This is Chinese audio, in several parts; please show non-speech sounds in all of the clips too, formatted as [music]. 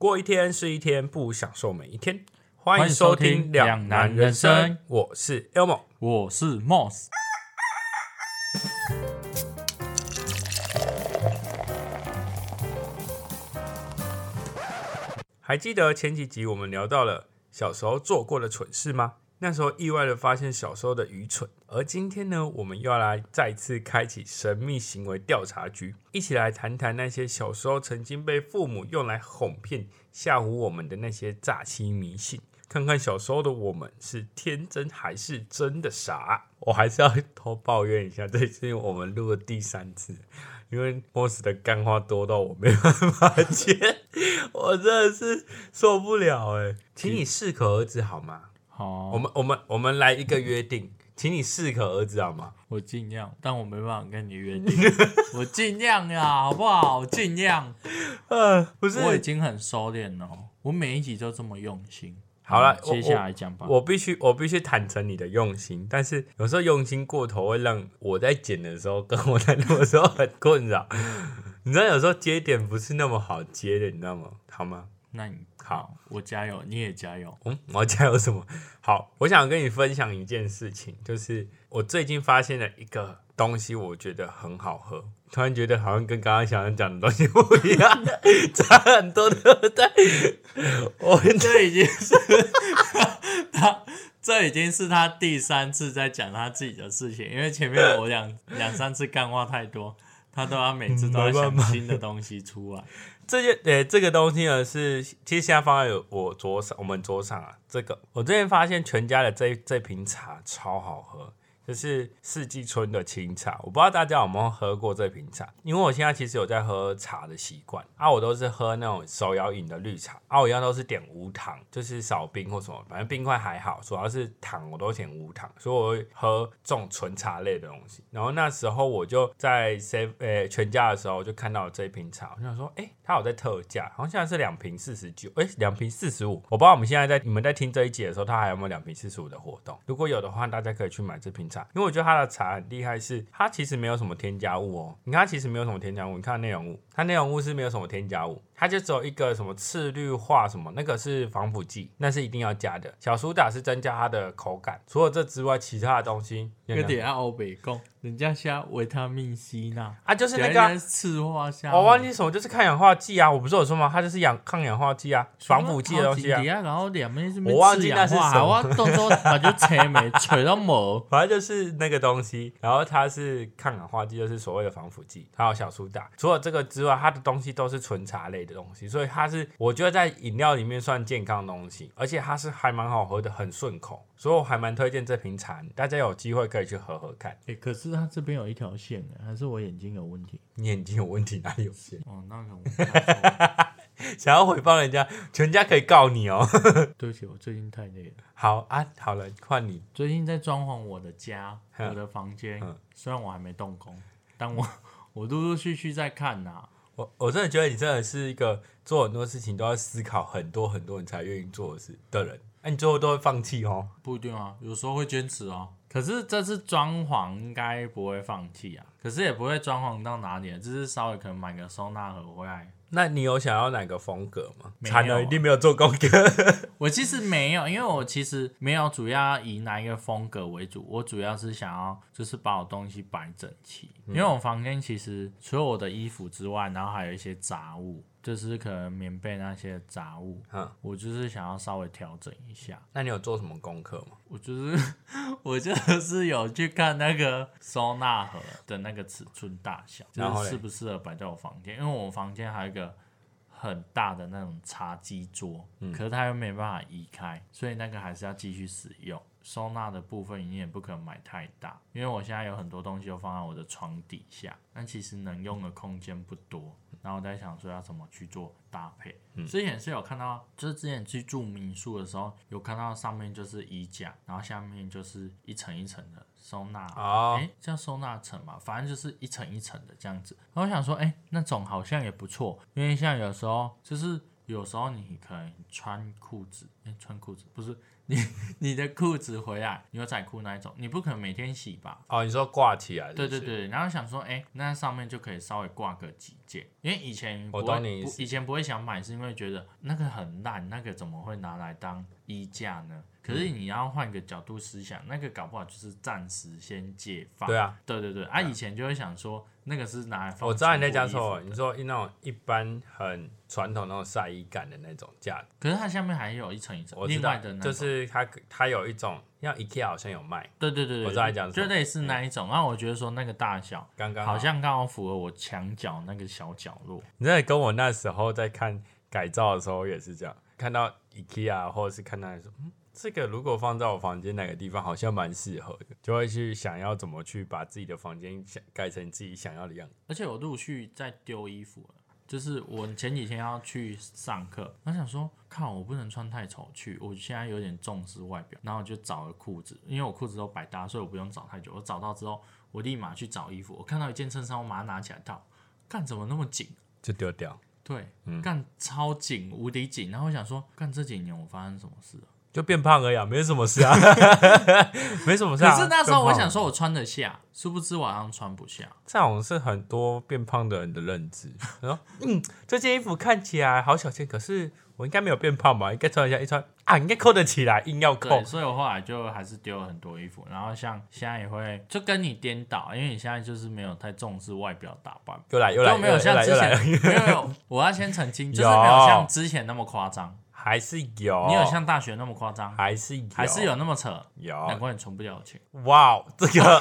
过一天是一天，不享受每一天。欢欢迎收听听《两两难人生》，我是 Elmo。我是 Moss，还记得前几集我们聊到了小时候做过的蠢事吗？那时候意外的发现小时候的愚蠢。而今天呢，我们又要来再次开启神秘行为调查局，一起来谈谈那些小时候曾经被父母用来哄骗、吓唬我们的那些诈欺迷信。看看小时候的我们是天真还是真的傻？[laughs] 我还是要偷抱怨一下，这是我们录的第三次，因为 boss 的干话多到我没办法接，我真的是受不了哎！请你适可而止好吗？好，我们我们我们来一个约定，请你适可而止好吗？我尽量，但我没办法跟你约定，[laughs] 我尽量呀，好不好？尽量，呃，不是，我已经很收敛了，我每一集都这么用心。好了嗯接下来讲吧。我必须我必须坦诚你的用心，但是有时候用心过头会让我在剪的时候跟我在录的时候很困扰。你知道有时候接点不是那么好接的，你知道吗？好吗？那你好，我加油，你也加油。嗯，我要加油什么？好，我想跟你分享一件事情，就是我最近发现了一个东西，我觉得很好喝。突然觉得好像跟刚刚想要讲的东西不一样，差很多，对不对？我这已经是他，这已经是他第三次在讲他自己的事情，因为前面我两两三次干话太多，他都要每次都要想新的东西出来。这件呃，这个东西呢是，其实现在放在我桌上，我们桌上啊。这个我最近发现全家的这这瓶茶超好喝，就是四季春的清茶。我不知道大家有没有喝过这瓶茶，因为我现在其实有在喝茶的习惯啊，我都是喝那种手摇饮的绿茶啊，我一样都是点无糖，就是少冰或什么，反正冰块还好，主要是糖我都点无糖，所以我会喝这种纯茶类的东西。然后那时候我就在 C 呃全家的时候就看到了这一瓶茶，我想说，哎、它有在特价，好像现在是两瓶四十九，哎，两瓶四十五。我不知道我们现在在你们在听这一集的时候，它还有没有两瓶四十五的活动？如果有的话，大家可以去买这瓶茶，因为我觉得它的茶很厉害是，它其实没有什么添加物哦。你看它其实没有什么添加物，你看内容物，它内容物是没有什么添加物，它就只有一个什么次氯化什么，那个是防腐剂，那是一定要加的。小苏打是增加它的口感，除了这之外，其他的东西有点啊，欧北贡，人家加维他命 C 呐，啊，就是那个啊、次化下，我忘记什么，就是抗氧化剂啊！我不是有说吗？它就是氧抗氧化剂啊，防腐剂的东西啊。然后两边是我忘记那是什么我 [laughs] 动作把就扯没扯到毛。[laughs] 反正就是那个东西，然后它是抗氧化剂，就是所谓的防腐剂，还有小苏打。除了这个之外，它的东西都是纯茶类的东西，所以它是我觉得在饮料里面算健康的东西，而且它是还蛮好喝的，很顺口，所以我还蛮推荐这瓶茶，大家有机会可以去喝喝看。哎、可是它这边有一条线的，还是我眼睛有问题？你眼睛有问题，哪里有线？哦，那个我 [laughs] 想要回报人家，全家可以告你哦。[laughs] 对不起，我最近太累了。好啊，好了，换你。最近在装潢我的家，嗯我的房间嗯。虽然我还没动工，但我 [laughs] 我陆陆续续在看呐、我我真的觉得你真的是一个做很多事情都要思考很多很多你才愿意做的事的人，那、你最后都会放弃哦。不一定啊，有时候会坚持哦。可是这次装潢应该不会放弃啊，可是也不会装潢到哪里，就是稍微可能买个收纳盒回来。那你有想要哪个风格吗？没有惨了，一定没有做功课。[laughs] 我其实没有，因为我其实没有主要以哪一个风格为主，我主要是想要就是把我东西摆整齐，因为我房间其实除了我的衣服之外，然后还有一些杂物，就是可能棉被那些杂物，嗯，我就是想要稍微调整一下。那你有做什么功课吗？我就是我就是有去看那个收纳盒的那个尺寸大小，就然后嘞是适不适合摆在我房间，因为我房间还有一个很大的那种茶几桌，嗯可是它又没办法移开，所以那个还是要继续使用。收纳的部分你也不可能买太大，因为我现在有很多东西都放在我的床底下，但其实能用的空间不多。然后我在想说要怎么去做搭配。之前是有看到，就是之前去住民宿的时候，有看到上面就是衣架，然后下面就是一层一层的收纳。哦哎、叫收纳层嘛，反正就是一层一层的这样子。然后我想说，哎、那种好像也不错，因为像有时候就是有时候你可能穿裤子，哎、穿裤子不是你 [laughs] 你的裤子回来牛仔裤那一种，你不可能每天洗吧？哦，你说挂起来是不是，对对对，然后想说，哎、那上面就可以稍微挂个几件，因为以前不我会懂你意思以前不会想买，是因为觉得那个很烂，那个怎么会拿来当衣架呢？可是你要换个角度思想，那个搞不好就是暂时先解放。对啊，对对对，啊，以前就会想说那个是拿来放。我知道你在讲什么，你，说那种一般很传统那种晒衣杆的那种架子，可是它下面还有一层一层我知道另外的，那种，就是它它有一种，像 IKEA 好像有卖，对对对对，我知道你讲什么就类似那一种。然后我觉得说那个大小刚刚好像刚好符合我墙角那个小角落。你在跟我那时候在看改造的时候也是这样，看到 IKEA 或者是看到说，嗯，这个如果放在我房间哪个地方好像蛮适合的，就会去想要怎么去把自己的房间想改成自己想要的样子。而且我陆续在丢衣服了，就是我前几天要去上课，我想说，靠，我不能穿太丑去，我现在有点重视外表，然后我就找了裤子，因为我裤子都百搭，所以我不用找太久。我找到之后，我立马去找衣服，我看到一件衬衫，我马上拿起来套，干怎么那么紧？就丢掉，对，嗯干超紧，无敌紧。然后我想说，干这几年我发生什么事了？就变胖而已、啊，没什么事啊，没什么事啊。可是那时候我想说，我穿得下，殊不知我好像穿不下。这种是很多变胖的人的认知。然后，嗯，这件衣服看起来好小件，可是我应该没有变胖吧？应该穿一下，一穿啊，应该扣得起来，硬要扣，。所以我后来就还是丢了很多衣服，然后像现在也会就跟你颠倒，因为你现在就是没有太重视外表打扮，又来又来，就没有像之前没有没有，我要先澄清，就是有没有像之前那么夸张。还是有，你有像大学那么夸张，还是有，还是有那么扯？难有。怪你存不了钱，哇，这个，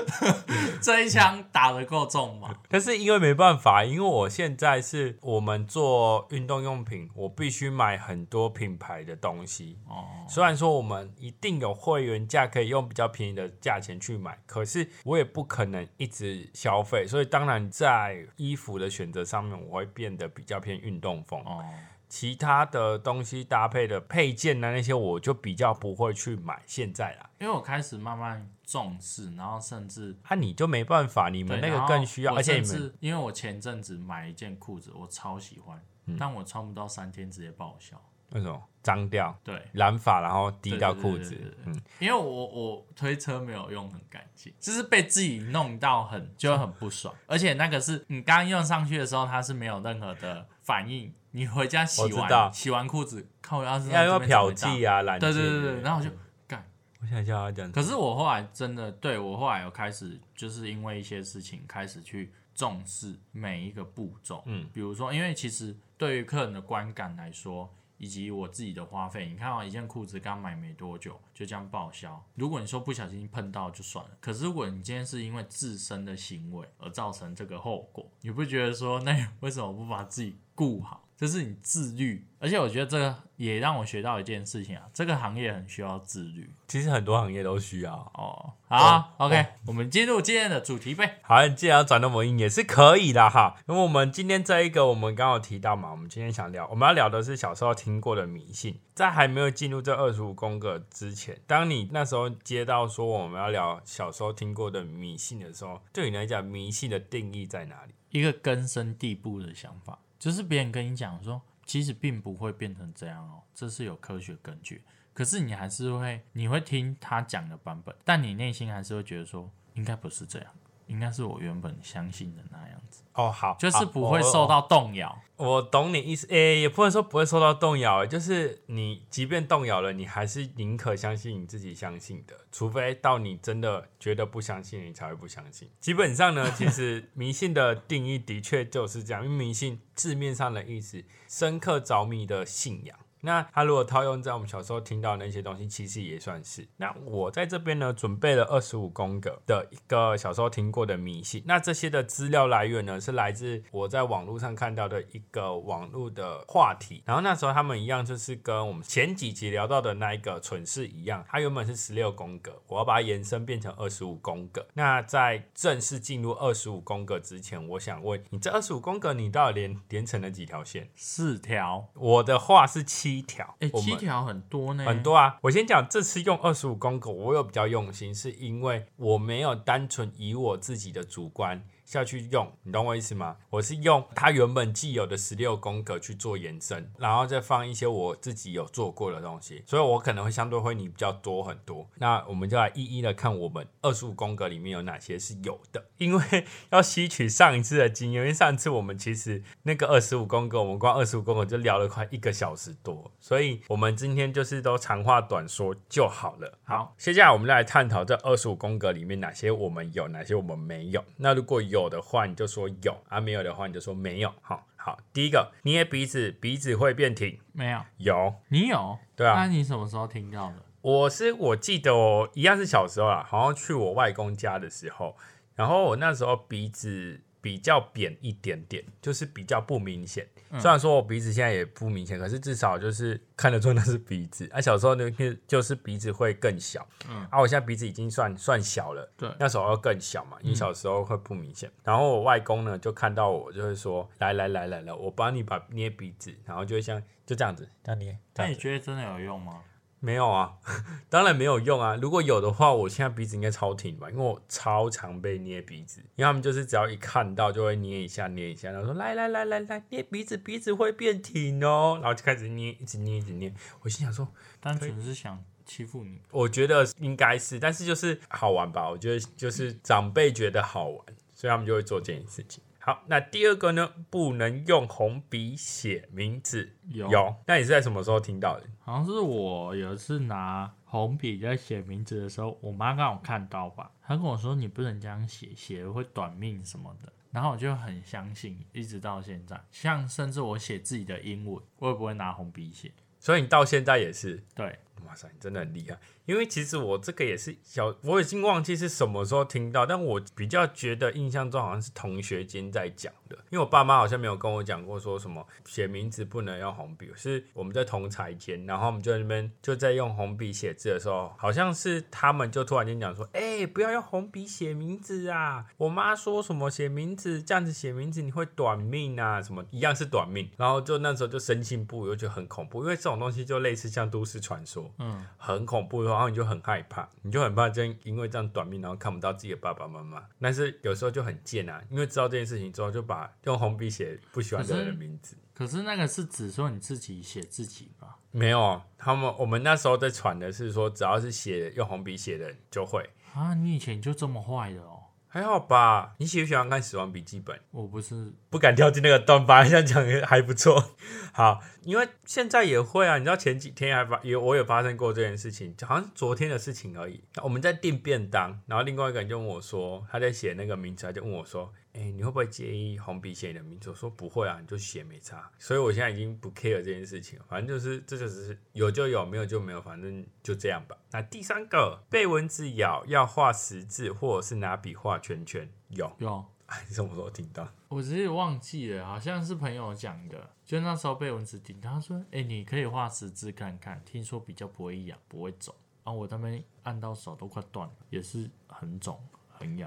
[laughs] 这一枪打得够重吗？[laughs] 可是因为没办法，因为我现在是我们做运动用品，我必须买很多品牌的东西。哦，虽然说我们一定有会员价可以用比较便宜的价钱去买，可是我也不可能一直消费，所以当然在衣服的选择上面，我会变得比较偏运动风。哦，其他的东西搭配的配件啊那些，我就比较不会去买。现在啦，因为我开始慢慢重视，然后甚至啊你就没办法，你你们那个更需要，而且你们因为我前阵子买一件裤子，我超喜欢，嗯。但我穿不到三天直接报销。那种脏掉、对，染发，然后滴到裤子。嗯，因为我我推车没有用很干净，就是被自己弄到很就会很不爽，而且那个是你刚用上去的时候，它是没有任何的反应，你回家洗我知道。完洗完裤子，看我要是要用漂剂啊，啊、染对剂对对对，然后我就干。我想一下要讲什么，可是我后来真的对我后来有开始，就是因为一些事情开始去重视每一个步骤，嗯，比如说，因为其实对于客人的观感来说，以及我自己的花费，你看到一件裤子刚买没多久就这样报销，如果你说不小心碰到就算了，可是如果你今天是因为自身的行为而造成这个后果，你不觉得说那为什么不把自己顾好？这是你自律，而且我觉得这个也让我学到一件事情啊，这个行业很需要自律其实很多行业都需要。哦。好、o k 我们进入今天的主题呗。好，你既然要转那么硬也是可以的哈。那么我们今天这一个，我们刚好提到嘛，我们今天想聊，我们要聊的是小时候听过的迷信。在还没有进入这二十五宫格之前，当你那时候接到说我们要聊小时候听过的迷信的时候，对你来讲，迷信的定义在哪里？一个根深蒂固的想法，就是别人跟你讲说，其实并不会变成这样哦，这是有科学根据。可是你还是会，你会听他讲的版本，但你内心还是会觉得说，应该不是这样，应该是我原本相信的那样子，哦，好，就是不会受到动摇。我懂你意思，诶、也不能说不会受到动摇，就是你即便动摇了，你还是宁可相信你自己相信的，除非到你真的觉得不相信，你才会不相信。基本上呢，其实 [laughs] 迷信的定义的确就是这样，因为迷信字面上的意思，深刻着迷的信仰。那他如果套用在我们小时候听到的那些东西，其实也算是。那我在这边呢，准备了二十五宫格的一个小时候听过的迷信。那这些的资料来源呢，是来自我在网络上看到的一个网络的话题。然后那时候他们一样，就是跟我们前几集聊到的那一个蠢事一样，它原本是十六宫格，我要把它延伸变成二十五宫格。那在正式进入二十五宫格之前，我想问你，这二十五宫格你到底连连成了几条线？四条，我的话是七条，哎、七条很多呢，很。多啊。我先讲这次用二十五公狗，我有比较用心，是因为我没有单纯以我自己的主观下去用，你懂我意思吗？我是用它原本既有的十六宫格去做延伸，然后再放一些我自己有做过的东西，所以我可能会相对会你比较多很多。那我们就来一一的看我们二十五宫格里面有哪些是有的，因为要吸取上一次的经验，因为上次我们其实那个二十五宫格，我们光二十五宫格就聊了快一个小时多，所以我们今天就是都长话短说就好了。好，接下来我们来探讨这二十五宫格里面哪些我们有，哪些我们没有。那如果有的话，你就说有；啊，没有的话，你就说没有。好，好，第一个捏鼻子，鼻子会变挺，没有，有。你有？对啊那你什么时候听到的？我是我记得哦一样是小时候啊，好像去我外公家的时候，然后我那时候鼻子比较扁一点点，就是比较不明显。虽然说我鼻子现在也不明显，可是至少就是看得出那是鼻子。啊，小时候呢，就是鼻子会更小。嗯啊，我现在鼻子已经算算小了。对那时候要更小嘛，因为小时候会不明显。然后我外公呢就看到我，就会说：“来来来来来，我帮你把捏鼻子。”然后就会像就这样子，这样捏。这那你觉得真的有用吗？没有啊，[laughs] 当然没有用啊。如果有的话，我现在鼻子应该超挺吧，因为我超常被捏鼻子，因为他们就是只要一看到就会捏一下捏一下，然后说来来来来来捏鼻子，鼻子会变挺哦，然后就开始捏，一直捏一直捏。我心想说，单纯是想欺负你。我觉得应该是，但是就是好玩吧，我觉得就是长辈觉得好玩，所以他们就会做这件事情。好，那第二个呢，不能用红笔写名字。有有，那你是在什么时候听到的？好像是我有一次拿红笔在写名字的时候，我妈刚好看到吧，她跟我说你不能这样写，写了会短命什么的。然后我就很相信，一直到现在，像甚至我写自己的英文，我也不会拿红笔写。所以你到现在也是。对，哇塞，你真的很厉害！因为其实我这个也是小，我已经忘记是什么时候听到，但我比较觉得印象中好像是同学间在讲的，因为我爸妈好像没有跟我讲过说什么写名字不能用红笔，是我们在同才间，然后我们就在那边就在用红笔写字的时候，好像是他们就突然间讲说，哎、不要用红笔写名字啊！我妈说什么写名字这样子写名字你会短命啊，什么一样是短命，然后就那时候就深信不疑，我觉得很恐怖，因为这种东西就类似像都市传说，嗯，很恐怖，然后你就很害怕，你就很怕这样因为这样短命，然后看不到自己的爸爸妈妈。但是有时候就很贱啊，因为知道这件事情之后，就把用红笔写不喜欢的人的名字。可是那个是指说你自己写自己吧？没有，他们我们那时候在传的是说，只要是写用红笔写的人就会，啊，你以前就这么坏的哦？还好吧？你喜不喜欢看《死亡笔记本》？我不是，不敢跳进那个洞，吧？这样讲还不错。[laughs] 好，因为现在也会啊，你知道前几天还发也我有发生过这件事情，好像昨天的事情而已。我们在订便当，然后另外一个人就问我说，他在写那个名字，他就问我说，哎、你会不会介意红笔写你的名字？我说不会啊，你就写没差。所以我现在已经不 care 这件事情了，反正就是这就只是有就有，没有就没有，反正就这样吧。那第三个，被蚊子咬要画十字，或者是拿笔画圈圈，有。有，哎，你什么时候听到？我只是忘记了，好像是朋友讲的，就那时候被蚊子叮，他说：“哎、你可以画十字看看，听说比较不会痒，不会肿。”然后我那边按到手都快断了，也是很肿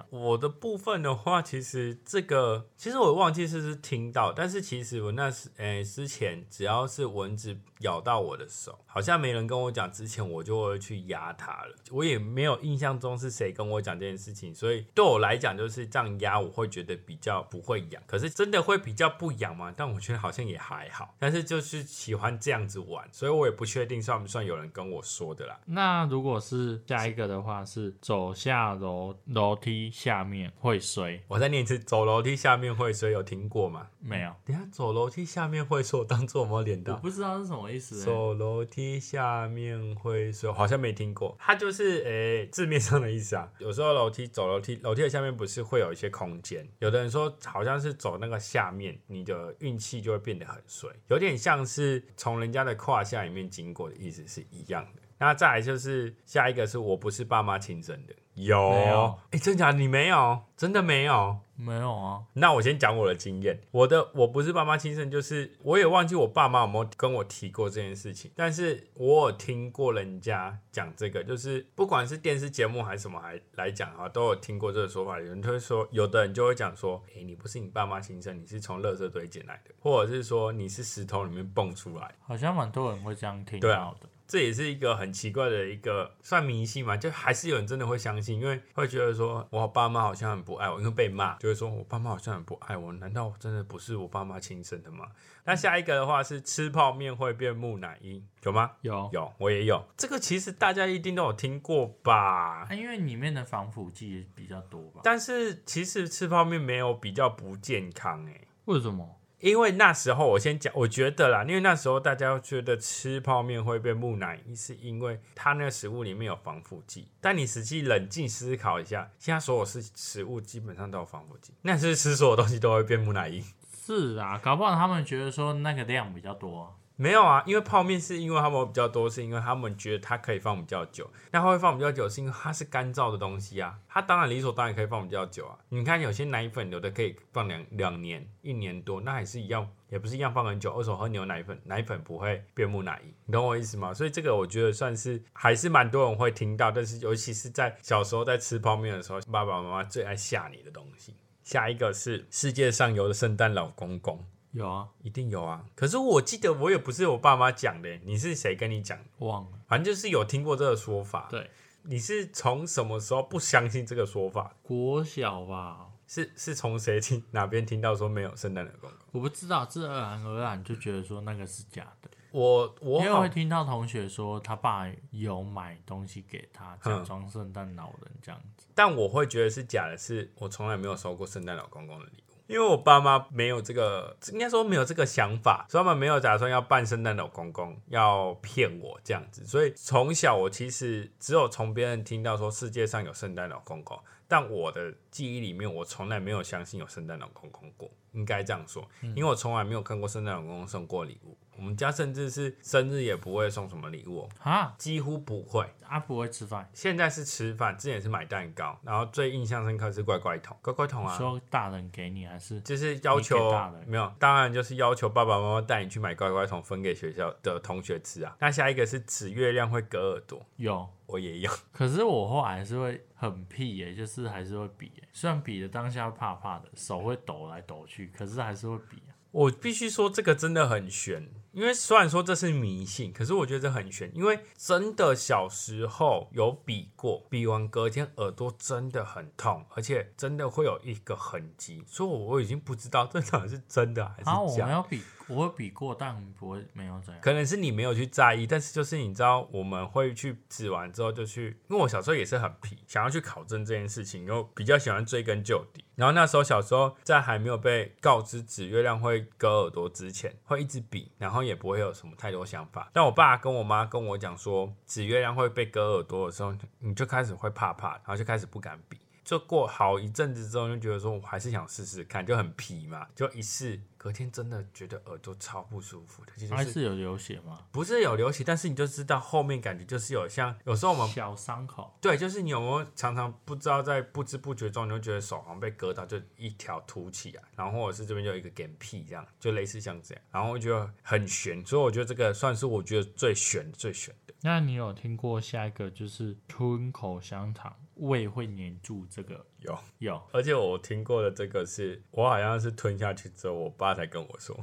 我的部分的话，其实这个其实我忘记是不是听到，但是其实我那时诶、之前只要是蚊子咬到我的手，好像没人跟我讲之前，我就会去压它了。我也没有印象中是谁跟我讲这件事情，所以对我来讲就是这样压，我会觉得比较不会痒。可是真的会比较不痒吗？但我觉得好像也还好，但是就是喜欢这样子玩，所以我也不确定算不算有人跟我说的啦。那如果是下一个的话，是走下楼楼梯下面会衰，我再念一次，走楼梯下面会衰，有听过吗？没有？等下走楼梯下面会衰，我当做我没有连到？我不知道是什么意思、欸。走楼梯下面会说，好像没听过。它就是诶、字面上的意思啊。有时候楼梯走楼梯，楼梯的下面不是会有一些空间？有的人说好像是走那个下面，你的运气就会变得很衰，有点像是从人家的胯下里面经过的意思是一样的。那再来就是下一个是我不是爸妈亲生的，有。哎、真假？的你没有，真的没有。没有啊，那我先讲我的经验，我的我不是爸妈亲生，就是我也忘记我爸妈有没有跟我提过这件事情，但是我有听过人家讲这个，就是不管是电视节目还是什么还来讲啊，都有听过这个说法。有人就会说，有的人就会讲说，诶、你不是你爸妈亲生，你是从垃圾堆捡来的，或者是说你是石头里面蹦出来。好像蛮多人会这样听对啊。到的。这也是一个很奇怪的一个算迷信嘛，就还是有人真的会相信，因为会觉得说我爸妈好像很不爱我，因为被骂，就会说我爸妈好像很不爱我，难道真的不是我爸妈亲生的吗？那下一个的话是吃泡面会变木乃伊，有吗？有有，我也有。这个其实大家一定都有听过吧？啊，因为里面的防腐剂比较多吧？但是其实吃泡面没有比较不健康诶、为什么？因为那时候我先讲，我觉得啦，因为那时候大家觉得吃泡面会变木乃伊，是因为它那个食物里面有防腐剂。但你实际冷静思考一下，现在所有食食物基本上都有防腐剂，那是吃所有东西都会变木乃伊？是啊，搞不好他们觉得说那个量比较多、没有啊，因为泡面是因为他们比较多，是因为他们觉得它可以放比较久。那它会放比较久，是因为它是干燥的东西啊，它当然理所当然可以放比较久啊。你看有些奶粉有的可以放两两年、一年多，那还是一样，也不是一样放很久。二手喝牛奶粉，奶粉不会变木乃伊，你懂我意思吗？所以这个我觉得算是还是蛮多人会听到，但是尤其是在小时候在吃泡面的时候，爸爸妈妈最爱吓你的东西。下一个是世界上有的圣诞老公公。有啊，一定有啊！可是我记得我也不是我爸妈讲的，你是谁跟你讲？忘了。反正就是有听过这个说法。对，你是从什么时候不相信这个说法？国小吧，是是从谁听哪边听到说没有圣诞老公公？我不知道，自然而然就觉得说那个是假的。我我好因为会听到同学说他爸有买东西给他，假装圣诞老人这样子。但我会觉得是假的是，我从来没有收过圣诞老公公的礼物。因为我爸妈没有这个，应该说没有这个想法，所以他们没有打算要扮圣诞老公公，要骗我这样子。所以从小我其实只有从别人听到说世界上有圣诞老公公，但我的记忆里面我从来没有相信有圣诞老公公过，应该这样说，因为我从来没有看过圣诞老公公送过礼物。我们家甚至是生日也不会送什么礼物、哦，啊，几乎不会。啊不会吃饭，现在是吃饭，之前是买蛋糕，然后最印象深刻是乖乖桶，乖乖桶啊，说大人给你还是就是要求大人没有，当然就是要求爸爸妈妈带你去买乖乖桶分给学校的同学吃啊。那下一个是指月亮会割耳朵，有？我也有。可是我后来还是会很屁耶、就是还是会比耶、虽然比的当下怕怕的，手会抖来抖去，可是还是会比啊。我必须说这个真的很悬，因为虽然说这是迷信，可是我觉得这很悬，因为真的小时候有比过，比完隔天耳朵真的很痛，而且真的会有一个痕迹，所以我已经不知道这到底是真的还是假的。我会比过，但不会没有怎样。可能是你没有去在意，但是就是你知道，我们会去指完之后就去，因为我小时候也是很皮，想要去考证这件事情，然后比较喜欢追根究底。然后那时候小时候在还没有被告知指月亮会割耳朵之前，会一直比，然后也不会有什么太多想法。但我爸跟我妈跟我讲说，指月亮会被割耳朵的时候，你就开始会怕怕，然后就开始不敢比。就过好一阵子之后，就觉得说我还是想试试看，就很皮嘛，就一试，隔天真的觉得耳朵超不舒服的，就是还是有流血吗？不是有流血，但是你就知道后面感觉就是有像有时候我们小伤口，对，就是你有没有常常不知道在不知不觉中，你就觉得手好像被割到，就一条凸起来，然后或者是这边就有一个点屁这样，就类似像这样，然后我觉得很悬，所以我觉得这个算是我觉得最悬最悬的。那你有听过下一个就是吞口香糖胃会黏住这个？有，有，而且我听过的这个是我好像是吞下去之后，我爸才跟我说，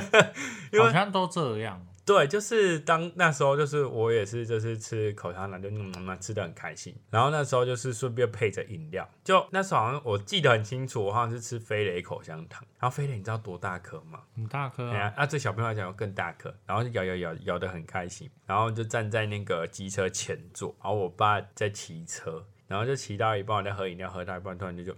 [laughs] 好像都这样。对，就是当那时候，就是我也是，就是吃口香糖，就嗯嗯嗯吃的很开心。然后那时候就是顺便配着饮料，就那时候好像我记得很清楚，我好像是吃飞雷口香糖。然后飞雷你知道多大颗吗？很大颗啊，啊，对小朋友来讲更大颗，然后就咬咬咬咬的很开心，然后就站在那个机车前座，然后我爸在骑车，然后就骑到一半，我在喝饮料，喝到一半突然就就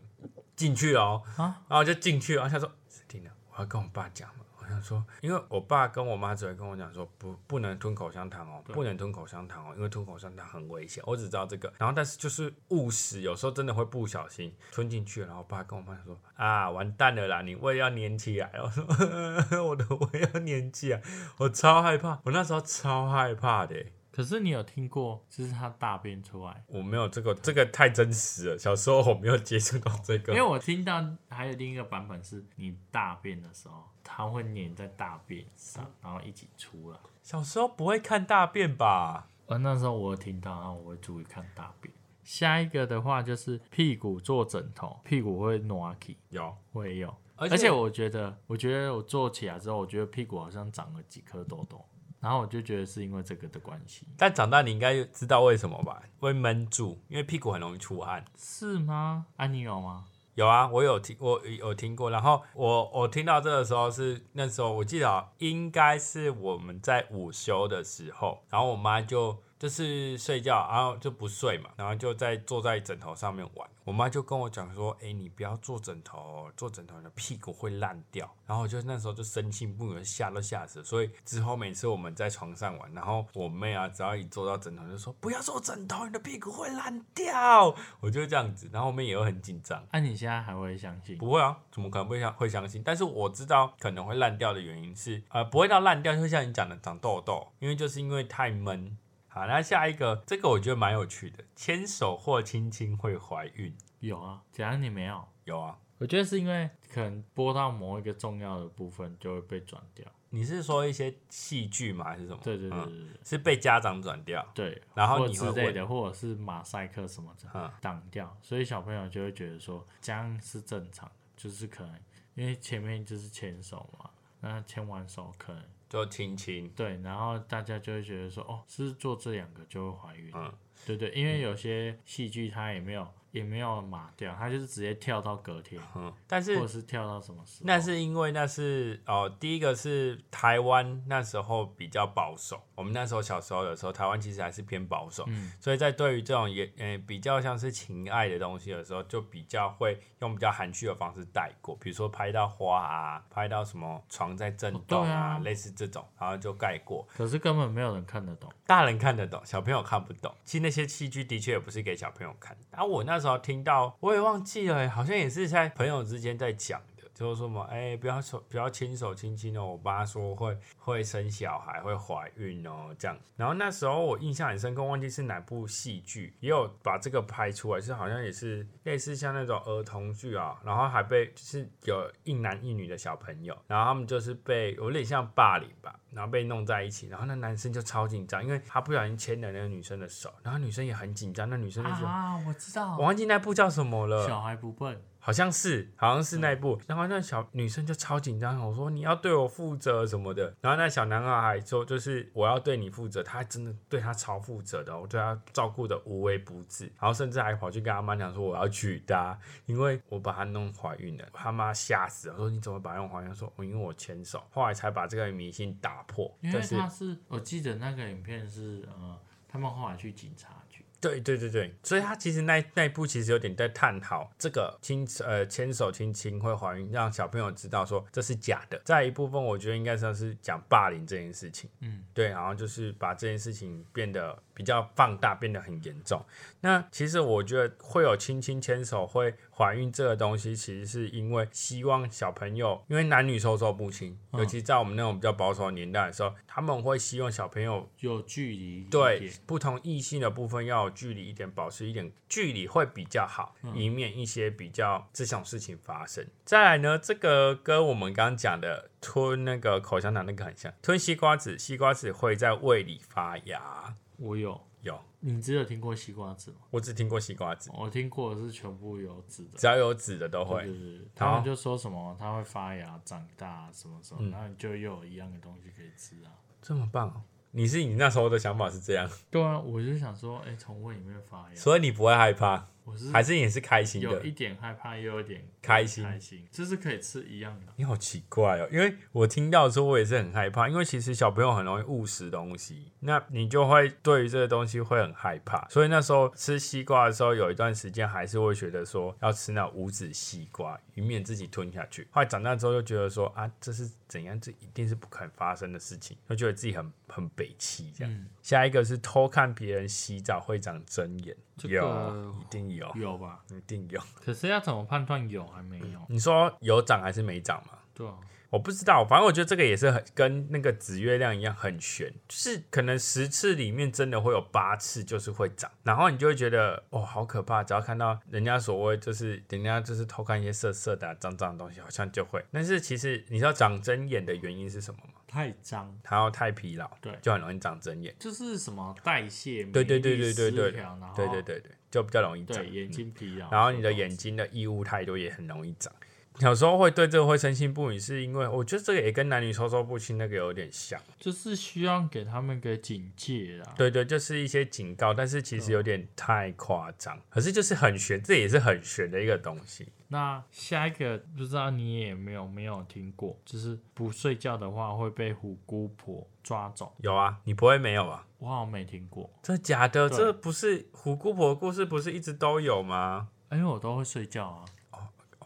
进去了哦，啊然后就进去了，然后他说：“史蒂娜，我要跟我爸讲嘛。”我想说，因为我爸跟我妈只会跟我讲说，不不能吞口香糖哦，不能吞口香糖哦，因为吞口香糖很危险。我只知道这个，然后但是就是误食，有时候真的会不小心吞进去了。然后我爸跟我妈说：“啊，完蛋了啦，你胃要粘起来了。”我说：“我的胃要粘起来，我超害怕，我那时候超害怕的耶。”可是你有听过，就是他大便出来？我没有这个，这个太真实了。小时候我没有接触到这个，因为我听到还有另一个版本是，你大便的时候，它会粘在大便上，然后一起出来。小时候不会看大便吧？呃那时候我有听到，然后我会注意看大便。下一个的话就是屁股坐枕头，屁股会挪起，有，我也有。而而且我觉得，我觉得我坐起来之后，我觉得屁股好像长了几颗痘痘。然后我就觉得是因为这个的关系，但长大你应该知道为什么吧？会闷住，因为屁股很容易出汗。是吗？啊，你有吗？有啊，我有听，我有听过。然后我我听到这个时候是那时候，我记得应该是我们在午休的时候，然后我妈就。就是睡觉，然后就不睡嘛，然后就在坐在枕头上面玩。我妈就跟我讲说：“哎，你不要坐枕头，坐枕头你的屁股会烂掉。”然后我就那时候就生气不疑吓都吓死。所以之后每次我们在床上玩，然后我妹啊，只要一坐到枕头，就说：“不要坐枕头，你的屁股会烂掉。”我就这样子，然后我妹也会很紧张。那你现在还会相信？不会啊，怎么可能会相会相信？但是我知道可能会烂掉的原因是，呃，不会到烂掉，就像你讲的长痘痘，因为就是因为太闷。好，那下一个，这个我觉得蛮有趣的，牵手或亲亲会怀孕？有啊，假如你没有？有啊，我觉得是因为可能播到某一个重要的部分就会被转掉。你是说一些戏剧吗？还是什么？对对对对，是被家长转掉。对，然后你之类的，或者是马赛克什么的挡掉，所以小朋友就会觉得说这样是正常的，就是可能因为前面就是牵手嘛，那牵完手可能。就亲亲，对，然后大家就会觉得说，哦，是做这两个就会怀孕，嗯，对对，因为有些戏剧它也没有。也没有码掉，他就是直接跳到隔天，但是或者是跳到什么时候？那是因为那是哦，第一个是台湾那时候比较保守，我们那时候小时候的时候，台湾其实还是偏保守，所以在对于这种也呃比较像是情爱的东西的时候，就比较会用比较含蓄的方式带过，比如说拍到花啊，拍到什么床在震动啊，类似这种，然后就盖过。可是根本没有人看得懂，大人看得懂，小朋友看不懂。其实那些戏剧的确也不是给小朋友看，然后我那。时候听到我也忘记了，好像也是在朋友之间在讲的，就是说嘛，哎，不要手不要牵手亲亲哦。我爸说会会生小孩，会怀孕哦，这样。然后那时候我印象很深刻，忘记是哪部戏剧也有把这个拍出来，是好像也是类似像那种儿童剧啊，然后还被就是有一男一女的小朋友，然后他们就是被有点像霸凌吧。然后被弄在一起，然后那男生就超紧张，因为他不小心牵了那个女生的手，然后女生也很紧张，那女生就说啊，我知道，我忘记那部叫什么了，小孩不笨。好像是，好像是那一部，然后那小女生就超紧张，我说你要对我负责什么的，然后那小男孩还说就是我要对你负责，他真的对他超负责的，我对他照顾的无微不至，然后甚至还跑去跟他妈讲说我要娶她，因为我把她弄怀孕了，他妈吓死了，说你怎么把她弄怀孕？说我因为我牵手，后来才把这个迷信打破。因为他是，我记得那个影片是呃，他们后来去警察局。对对对对，所以他其实那那一部其实有点在探讨这个亲呃牵手亲亲会怀孕，让小朋友知道说这是假的。再一部分，我觉得应该算是讲霸凌这件事情。嗯，对，然后就是把这件事情变得比较放大，变得很严重。那其实我觉得会有亲亲牵手会怀孕这个东西，其实是因为希望小朋友，因为男女授受不亲，尤其在我们那种比较保守的年代的时候，他们会希望小朋友有距离，对不同异性的部分要有。距离一点，保持一点距离会比较好，以免一些比较这种事情发生。再来呢，这个跟我们刚刚讲的吞那个口香糖那个很像，吞西瓜子，西瓜子会在胃里发芽。我有有，你只有听过西瓜籽吗？我只听过西瓜籽，我听过的是全部有籽的，只要有籽的都会。就是他们就说什么它会发芽、长大什么什么，然后就又有一样的东西可以吃啊，这么棒。你是你那时候的想法是这样？对啊，我就想说，哎，从胃里面发芽，所以你不会害怕。我是还是也是开心的，有一点害怕，又有点开心，开心，就是可以吃一样的。你好奇怪哦，因为我听到的时候，我也是很害怕，因为其实小朋友很容易误食东西，那你就会对于这个东西会很害怕。所以那时候吃西瓜的时候，有一段时间还是会觉得说要吃那无籽西瓜，以免自己吞下去。后来长大之后又觉得说啊，这是怎样？这一定是不可能发生的事情，就觉得自己很很北气这样。下一个是偷看别人洗澡会长针眼。有，一定有，有吧？一定有。可是要怎么判断有还没有？你说有涨还是没涨嘛？对啊。我不知道，反正我觉得这个也是很跟那个紫月亮一样很悬，就是可能十次里面真的会有八次就是会长，然后你就会觉得哦好可怕，只要看到人家所谓就是人家就是偷看一些色色的脏脏的东西，好像就会。但是其实你知道长针眼的原因是什么吗？太脏，然后太疲劳，对，就很容易长针眼。就是什么代谢对对对对对对，对对对对，就比较容易长。眼睛疲劳，然后你的眼睛的异物太多也很容易长。有时候会对这个会深信不疑，是因为我觉得这个也跟男女授受不亲那个有点像。就是需要给他们个警戒啦。对对，就是一些警告，但是其实有点太夸张。可是就是很玄，这也是很玄的一个东西。那下一个不知道你也没有没有听过，就是不睡觉的话会被虎姑婆抓走。有啊，你不会没有啊？我好像没听过，这假的？对这不是虎姑婆的故事，不是一直都有吗？因为我都会睡觉啊。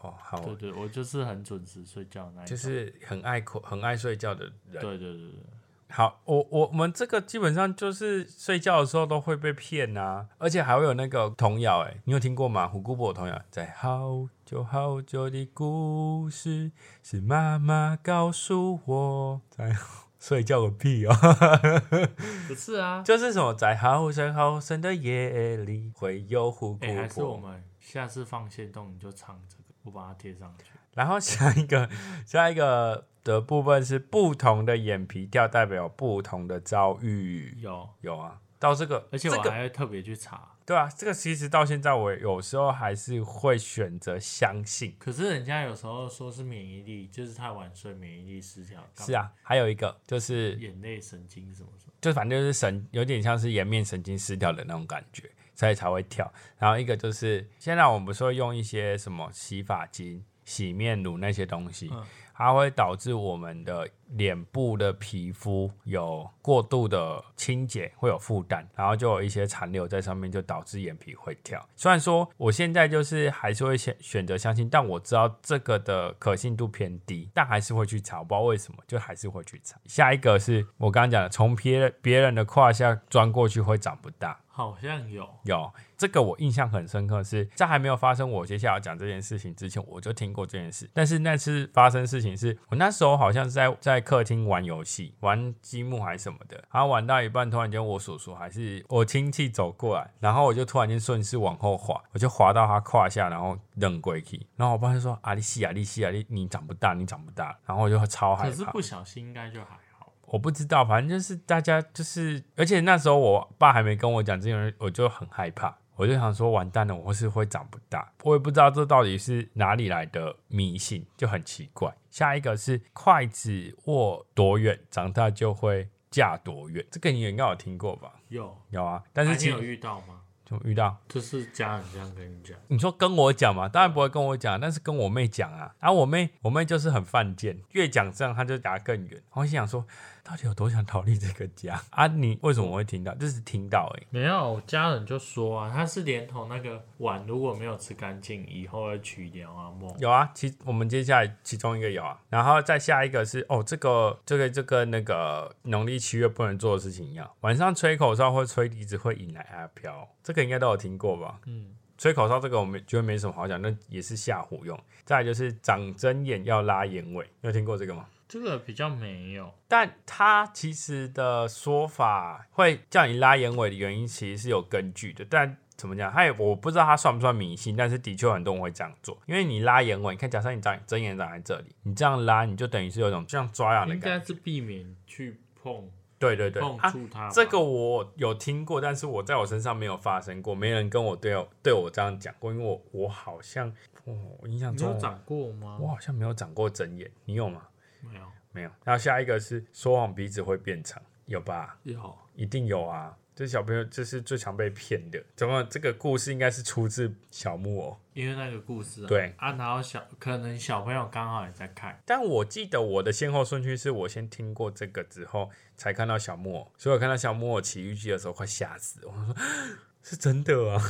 哦，好，对对，我就是很准时睡觉那一种。就是很爱哭、很爱睡觉的人。对对对对，好，我我们这个基本上就是睡觉的时候都会被骗啊、而且还会有那个童谣，哎，你有听过吗？虎姑婆的童谣，在好久好久的故事是妈妈告诉我，在 [laughs] 睡觉个屁哦，不是啊。[laughs] 就是什么在好深好深的夜里会有虎姑哎、还是我婆。们下次放线动你就唱这个，我把它贴上去。然后下一个下一个的部分是不同的眼皮跳代表不同的遭遇，有，有啊。到这个，而且我这个还会特别去查。对啊，这个其实到现在我有时候还是会选择相信。可是人家有时候说是免疫力，就是太晚睡，免疫力失调。是，啊，还有一个就是，眼泪神经什么什么。就反正就是神有点像是颜面神经失调的那种感觉，所以才会跳。然后一个就是现在我们不是会用一些什么洗发精、洗面乳那些东西，嗯它会导致我们的脸部的皮肤有过度的清洁，会有负担，然后就有一些残留在上面，就导致眼皮会跳。虽然说我现在就是还是会选选择相信，但我知道这个的可信度偏低，但还是会去查，我不知道为什么，就还是会去查。下一个是我刚刚讲的，从别别人的胯下钻过去会长不大。好像有，有这个我印象很深刻是，在还没有发生我接下来要讲这件事情之前，我就听过这件事。但是那次发生事情是我那时候好像是在在客厅玩游戏，玩积木还是什么的，然后玩到一半，突然间我叔叔还是我亲戚走过来，然后我就突然间顺势往后滑，我就滑到他胯下，然后扔过去。然后我爸就说：“阿丽西亚，丽西亚，你你长不大，你长不大。”然后我就超害怕。可是不小心应该就还好。我不知道，反正就是大家就是，而且那时候我爸还没跟我讲这件事，我就很害怕，我就想说完蛋了，我是会长不大，我也不知道这到底是哪里来的迷信，就很奇怪。下一个是筷子握多远，长大就会嫁多远，这个你应该有听过吧？有，有啊，但是你有遇到吗？就遇到就是家人这样跟你讲，你说跟我讲嘛，当然不会跟我讲，但是跟我妹讲啊。然、后我妹，我妹就是很犯贱，越讲这样，她就夹更远。我心想说，到底有多想逃离这个家啊？你为什么会听到？就是听到而已。没有，家人就说啊，他是连同那个碗如果没有吃干净，以后会取掉啊梦。有啊，其我们接下来其中一个有啊，然后再下一个是哦，这个这个这个那个农历七月不能做的事情一样，晚上吹口哨或吹笛子会引来阿飘，这个应该都有听过吧？嗯，吹口哨这个我们觉得没什么好讲，那也是吓唬用。再来就是长针眼要拉眼尾，你有听过这个吗？这个比较没有。但他其实的说法会叫你拉眼尾的原因，其实是有根据的。但怎么讲，他也我不知道他算不算迷信，但是的确很多人会这样做。因为你拉眼尾，你看，假设你长针眼长在这里，你这样拉，你就等于是有种这样抓痒的感觉。该是避免去碰对对对，碰啊，触它吧、这个我有听过，但是我在我身上没有发生过，没人跟我对我对我这样讲过，因为我我好像，哦，我印象中你有长过吗我？好像没有长过针眼，你有吗？没有，没有。然后下一个是说谎鼻子会变长，有吧？有。一定有啊！这小朋友这是最常被骗的。怎么这个故事应该是出自小木偶？因为那个故事啊，对啊，然后小可能小朋友刚好也在看，但我记得我的先后顺序是我先听过这个之后，才看到小木偶。所以我看到小木偶奇遇记的时候，快吓死我！我 [laughs] 说是真的啊！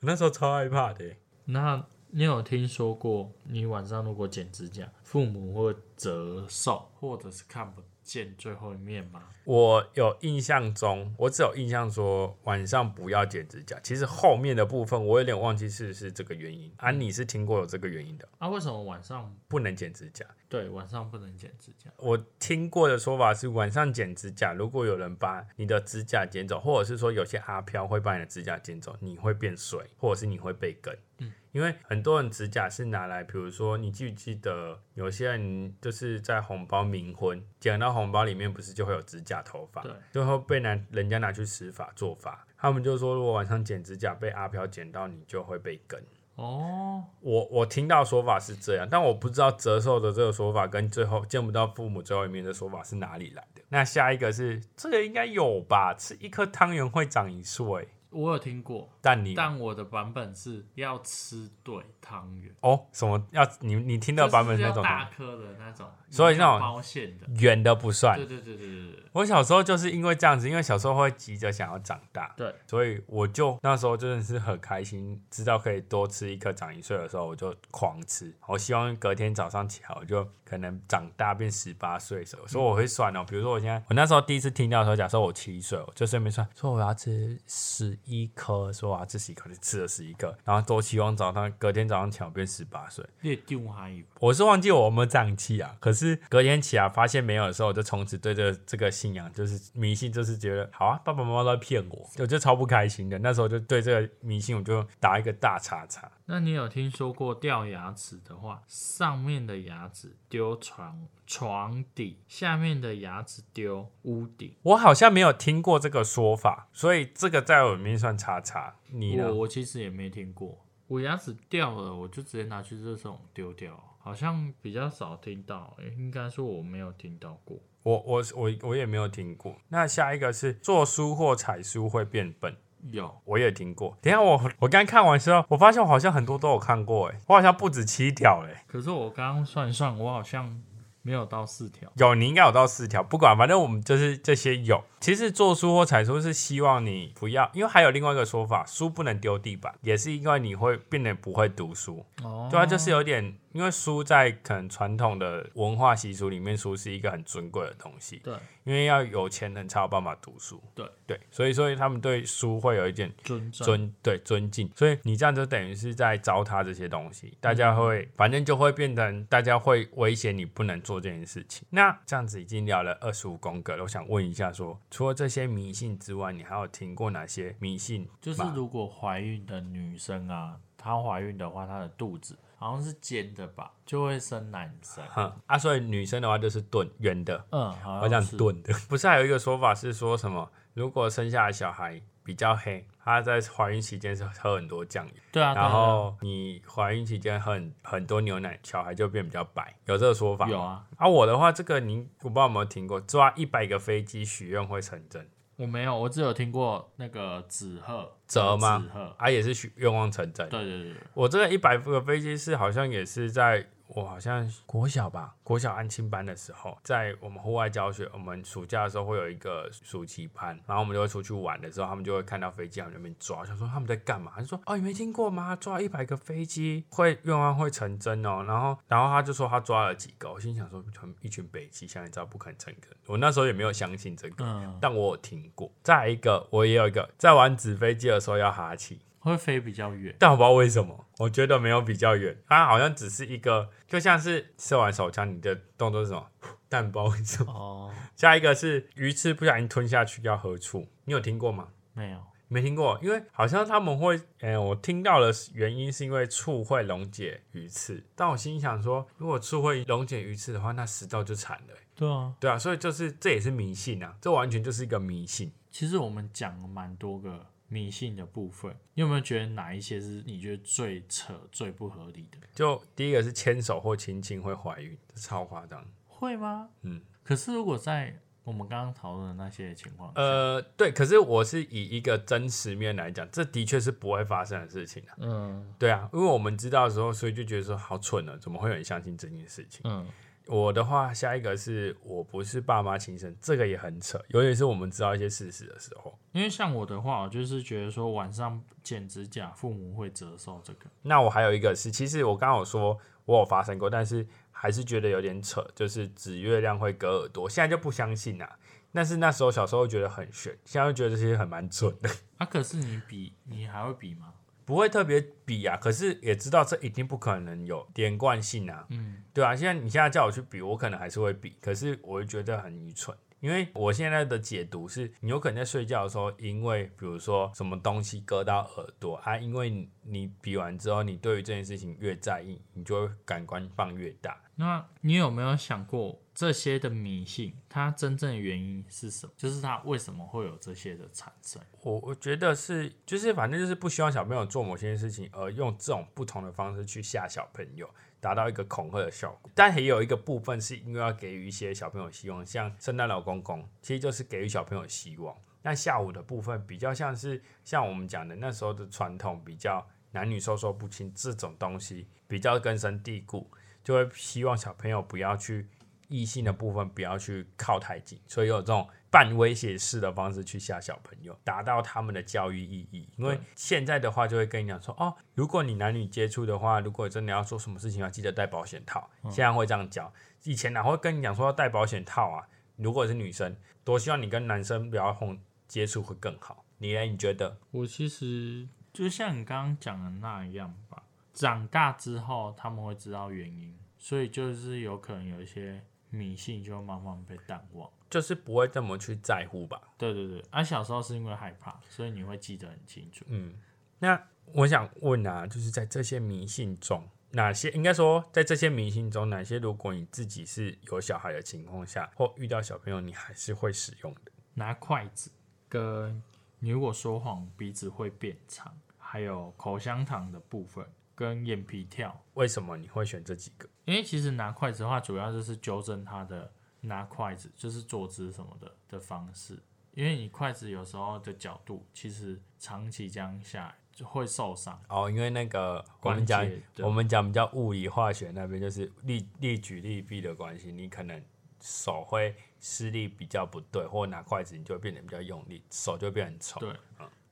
我那时候超害怕的耶。那你有听说过，你晚上如果剪指甲，父母会折寿，或者是看不见最后一面吗？我有印象中，我只有印象说晚上不要剪指甲。其实后面的部分我有点忘记是不是这个原因。啊，你是听过有这个原因的，啊，为什么晚上不能剪指甲。对晚上不能剪指甲？我听过的说法是，晚上剪指甲，如果有人把你的指甲剪走，或者是说有些阿飘会把你的指甲剪走，你会变水，或者是你会被跟。嗯，因为很多人指甲是拿来，比如说你记不记得，有些人就是在红包冥婚，剪到红包里面不是就会有指甲头发，对，就会被拿人家拿去施法做法。他们就说，如果晚上剪指甲被阿飘剪到，你就会被跟。哦，我我听到说法是这样，但我不知道折寿的这个说法跟最后见不到父母最后一面的说法是哪里来的。那下一个是这个应该有吧？吃一颗汤圆会长一岁，我有听过，但你但我的版本是要吃对汤圆，哦什么？要你你听到版本是那种大颗的那种，所以那种包馅的，圆的不算对。对对对对对我小时候就是因为这样子，因为小时候会急着想要长大，对，所以我就那时候真的是很开心，知道可以多吃一颗长一岁的时候，我就狂吃。我希望隔天早上起来，我就可能长大变十八岁的时候，所以我会算哦。比如说我现在，我那时候第一次听到的时候，假设我七岁，我就顺便算，说我要吃十一颗，说我要吃十一颗，就吃了十一颗，然后都希望早上隔天早上起来我变十八岁。你丢还有我是忘记我有没有胀气啊，可是隔天起来发现没有的时候，我就从此对这个这个信仰就是迷信，就是觉得好啊，爸爸妈妈都在骗我，我就超不开心的。那时候就对这个迷信，我就打一个大叉叉。那你有听说过掉牙齿的话，上面的牙齿丢床床底，下面的牙齿丢屋顶？我好像没有听过这个说法，所以这个在我里面算叉叉。你呢我？我其实也没听过，我牙齿掉了，我就直接拿去热水桶丢掉，好像比较少听到，诶应该说我没有听到过。我我我我也没有听过。那下一个是做书或采书会变笨。有，我也听过。等一下我我刚看完之后，我发现我好像很多都有看过，哎，我好像不止七条嘞。可是我刚刚算一算，我好像没有到四条。有，你应该有到四条，不管，反正我们就是这些有。其实做书或采书是希望你不要，因为还有另外一个说法，书不能丢地板，也是因为你会变得不会读书。哦对啊，就是有点，因为书在可能传统的文化习俗里面，书是一个很尊贵的东西，对因为要有钱人才有办法读书。对对，所以所以他们对书会有一点尊重尊对尊敬，所以你这样就等于是在糟蹋这些东西，大家会、反正就会变成大家会威胁你不能做这件事情。那这样子已经聊了二十五宫格了，我想问一下说除了这些迷信之外，你还有听过哪些迷信？就是如果怀孕的女生啊，她怀孕的话，她的肚子好像是尖的吧，就会生男生。哼啊，所以女生的话就是钝圆的，嗯，好像是。钝的，[laughs] 不是还有一个说法是说什么？如果生下来小孩比较黑，她在怀孕期间是喝很多酱油。对啊，然后你怀孕期间喝很很多牛奶，小孩就变比较白，有这个说法吗有啊，啊，我的话，这个您我不知道有没有听过，抓一百个飞机许愿会成真，我没有，我只有听过那个纸鹤折吗纸鹤，啊，也是许愿望成真。对对对对，我这个一百个飞机是好像也是在我好像国小吧，国小安亲班的时候，在我们户外教学，我们暑假的时候会有一个暑期班，然后我们就会出去玩的时候，他们就会看到飞机，他们在那边抓，想说他们在干嘛？他就说哦，你没听过吗？抓一百个飞机会愿望会成真哦。然后然后他就说他抓了几个，我心想说一群北极像你知道不可能成真，我那时候也没有相信这个，嗯，但我有听过。再一个，我也有一个，在玩纸飞机的时候要哈气。会飞比较远。但我不知道为什么，我觉得没有比较远，它好像只是一个，就像是射完手枪，你的动作是什么？[laughs] 弹包什么？哦，下一个是鱼翅不小心吞下去要何处，你有听过吗？没有，没听过，因为好像他们会，哎、我听到的原因是因为醋会溶解鱼翅，但我心里想说，如果醋会溶解鱼翅的话，那食道就惨了、对啊，对啊，所以就是这也是迷信啊，这完全就是一个迷信。其实我们讲了蛮多个迷信的部分，你有没有觉得哪一些是你觉得最扯、最不合理的？就第一个是牵手或亲亲会怀孕，这超夸张。会吗？嗯，可是如果在我们刚刚讨论的那些情况，呃，对，可是我是以一个真实面来讲，这的确是不会发生的事情啊。嗯对啊，因为我们知道的时候，所以就觉得说好蠢呢，怎么会有人相信这件事情？嗯，我的话，下一个是我不是爸妈亲生，这个也很扯，尤其是我们知道一些事实的时候。因为像我的话，我就是觉得说晚上剪指甲，父母会折寿这个。那我还有一个是，其实我刚刚有说我有发生过，但是还是觉得有点扯，就是指月亮会割耳朵，现在就不相信啦。但是那时候小时候觉得很悬，现在就觉得这些很蛮准的。啊，可是你比，你还会比吗？不会特别比啊，可是也知道这一定不可能有连贯性啊，嗯，对啊，现在你现在叫我去比，我可能还是会比，可是我会觉得很愚蠢，因为我现在的解读是，你有可能在睡觉的时候，因为比如说什么东西割到耳朵啊，因为你你比完之后，你对于这件事情越在意，你就会感官放越大。那你有没有想过，这些的迷信，它真正的原因是什么？就是它为什么会有这些的产生？我我觉得是，就是反正就是不希望小朋友做某些事情，而用这种不同的方式去吓小朋友，达到一个恐吓的效果。但也有一个部分是因为要给予一些小朋友希望，像圣诞老公公，其实就是给予小朋友希望。那下午的部分比较像是像我们讲的那时候的传统，比较男女授受不亲这种东西，比较根深蒂固，就会希望小朋友不要去。异性的部分不要去靠太近，所以有这种半威胁式的方式去吓小朋友，达到他们的教育意义。因为现在的话就会跟你讲说，哦，如果你男女接触的话，如果真的要做什么事情，要记得戴保险套。现在会这样教，以前哪会跟你讲说要戴保险套啊？如果是女生，多希望你跟男生不要碰接触会更好。你呢？你觉得？我其实就像你刚刚讲的那样吧，长大之后他们会知道原因，所以就是有可能有一些。迷信就慢慢被淡忘，就是不会这么去在乎吧？对对对，啊，小时候是因为害怕，所以你会记得很清楚。嗯，那我想问啊，就是在这些迷信中，哪些应该说在这些迷信中，哪些如果你自己是有小孩的情况下，或遇到小朋友，你还是会使用的？拿筷子，跟你如果说谎鼻子会变长，还有口香糖的部分。跟眼皮跳，为什么你会选这几个？因为其实拿筷子的话，主要就是纠正他的拿筷子就是坐姿什么的的方式。因为你筷子有时候的角度，其实长期这样下来就会受伤。哦，因为那个我们讲我们讲比较物理化学那边，就是力力举力臂的关系，你可能手会施力比较不对，或拿筷子你就会变得比较用力，手就变很丑。对，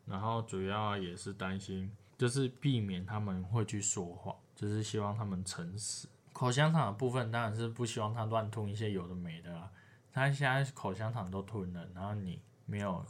然后主要也是担心。就是避免他们会去说谎，就是希望他们诚实。口香糖的部分当然是不希望他乱吞一些有的没的啦。他现在口香糖都吞了，然后你没有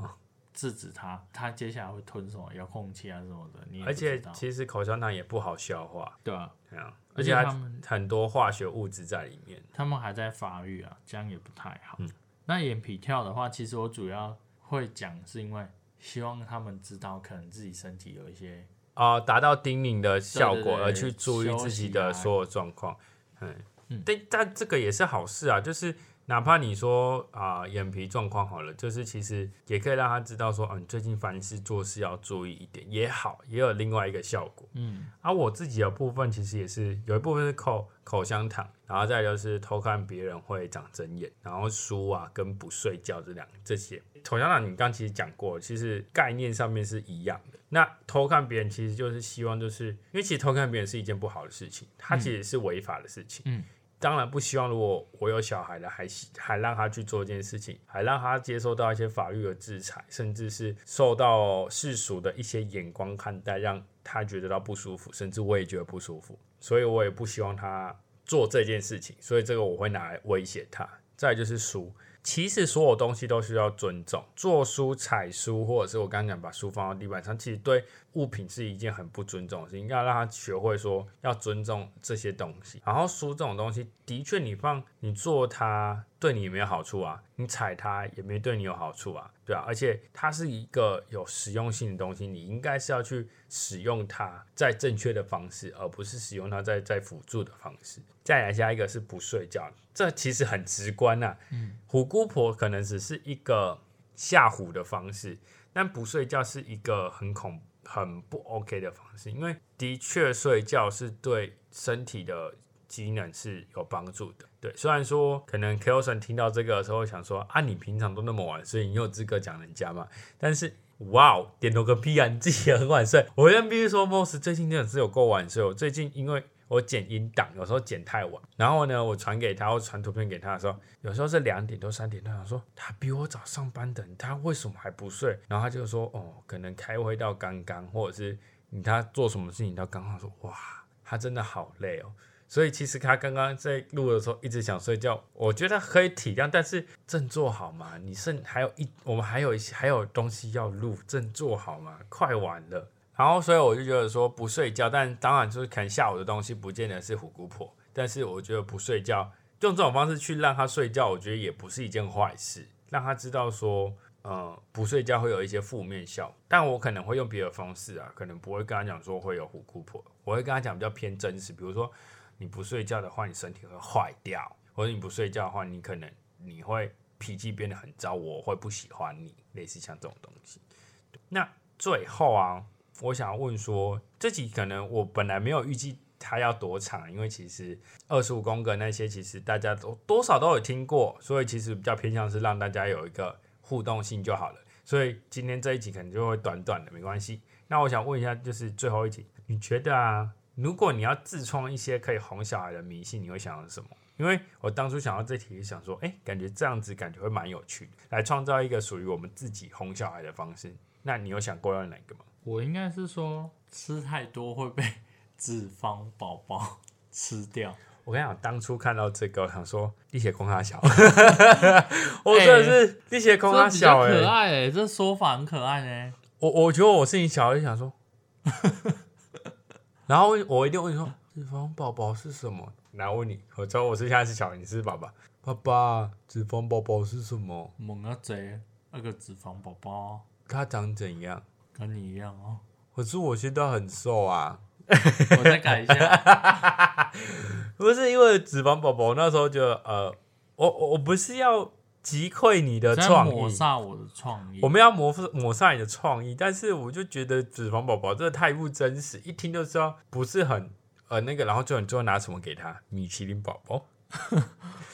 制止他，他接下来会吞什么遥控器啊什么的，你而且其实口香糖也不好消化，对啊，对啊，而且他们很多化学物质在里面，他们还在发育啊，这样也不太好。那眼皮跳的话，其实我主要会讲是因为希望他们知道，可能自己身体有一些。啊，达到叮咛的效果，而去注意自己的所有状况，嗯，但但这个也是好事啊，就是哪怕你说啊眼皮状况好了，就是其实也可以让他知道说，嗯，最近凡事做事要注意一点也好，也有另外一个效果，嗯，而我自己的部分其实也是有一部分是口口香糖，然后再就是偷看别人会长针眼，然后书啊跟不睡觉这两这些。口香糖，你刚其实讲过，其实概念上面是一样的。那偷看别人，其实就是希望，就是因为其实偷看别人是一件不好的事情，它其实是违法的事情。嗯，当然不希望，如果我有小孩了，还还让他去做这件事情，还让他接受到一些法律的制裁，甚至是受到世俗的一些眼光看待，让他觉得到不舒服，甚至我也觉得不舒服，所以我也不希望他做这件事情，所以这个我会拿来威胁他。再就是书。其实所有东西都需要尊重，做书、采书，或者是我刚刚讲把书放到地板上，其实对物品是一件很不尊重的事情。要让他学会说要尊重这些东西。然后书这种东西，的确你放你做它对你没有好处啊，你踩它也没对你有好处啊，对啊。而且它是一个有实用性的东西，你应该是要去使用它在正确的方式，而不是使用它在在辅助的方式。再来下一个是不睡觉，这其实很直观呐。嗯，虎姑婆可能只是一个吓唬的方式，但不睡觉是一个很恐、很不 OK 的方式，因为的确睡觉是对身体的机能是有帮助的。对，虽然说可能 k e l s o n 听到这个的时候想说啊，你平常都那么晚睡，你有资格讲人家吗？但是哇哦，点头个屁啊！你自己也很晚睡。我跟必须说，Moss 最近真的是有够晚睡。我最近因为我剪音档，有时候剪太晚，然后呢，我传给他，我传图片给他的时候，有时候是两点多、三点他，想说他比我早上班的，他为什么还不睡？然后他就说，哦，可能开会到刚刚，或者是你他做什么事情到刚刚，说哇，他真的好累哦。所以其实他刚刚在录的时候一直想睡觉，我觉得可以体谅，但是振作好吗？你剩还有一，我们还有一些还有东西要录，振作好吗？快完了。然后，所以我就觉得说不睡觉，但当然就是看下午的东西不见得是虎姑婆，但是我觉得不睡觉，用这种方式去让他睡觉，我觉得也不是一件坏事，让他知道说，呃，不睡觉会有一些负面效果。但我可能会用别的方式啊，可能不会跟他讲说会有虎姑婆，我会跟他讲比较偏真实，比如说你不睡觉的话，你身体会坏掉，或者你不睡觉的话，你可能你会脾气变得很糟，我会不喜欢你，类似像这种东西。那最后啊，我想问说，这集可能我本来没有预计它要多长，因为其实二十五宫格那些其实大家都多少都有听过，所以其实比较偏向是让大家有一个互动性就好了。所以今天这一集可能就会短短的，没关系。那我想问一下，就是最后一集，你觉得啊，如果你要自创一些可以哄小孩的迷信，你会想要什么？因为我当初想到这题，想说，哎，感觉这样子感觉会蛮有趣的，来创造一个属于我们自己哄小孩的方式。那你有想过要哪个吗？我应该是说吃太多会被 [laughs] 脂肪宝宝 [laughs] 吃掉。我跟你讲，当初看到这个，我想说力血空他小，[laughs] 我真的是力血空他小哎、可爱哎，这说法很可爱呢。我我觉得我是你小孩，就想说，然后我一定问你说，脂肪宝宝是什么？然后问你，我知道我是现在是小孩，你是爸爸，爸爸，脂肪宝宝是什么？猛啊贼，那个脂肪宝宝他长怎样？跟你一样哦。可是我现在很瘦啊，[laughs] 我再改一下，[laughs] 不是因为脂肪宝宝那时候就呃，我我我不是要击溃你的在创意，抹杀我的创意我。们要抹抹杀你的创意，但是我就觉得脂肪宝宝这个太不真实，一听就知道不是很呃那个，然后就你最后拿什么给他？米其林宝宝，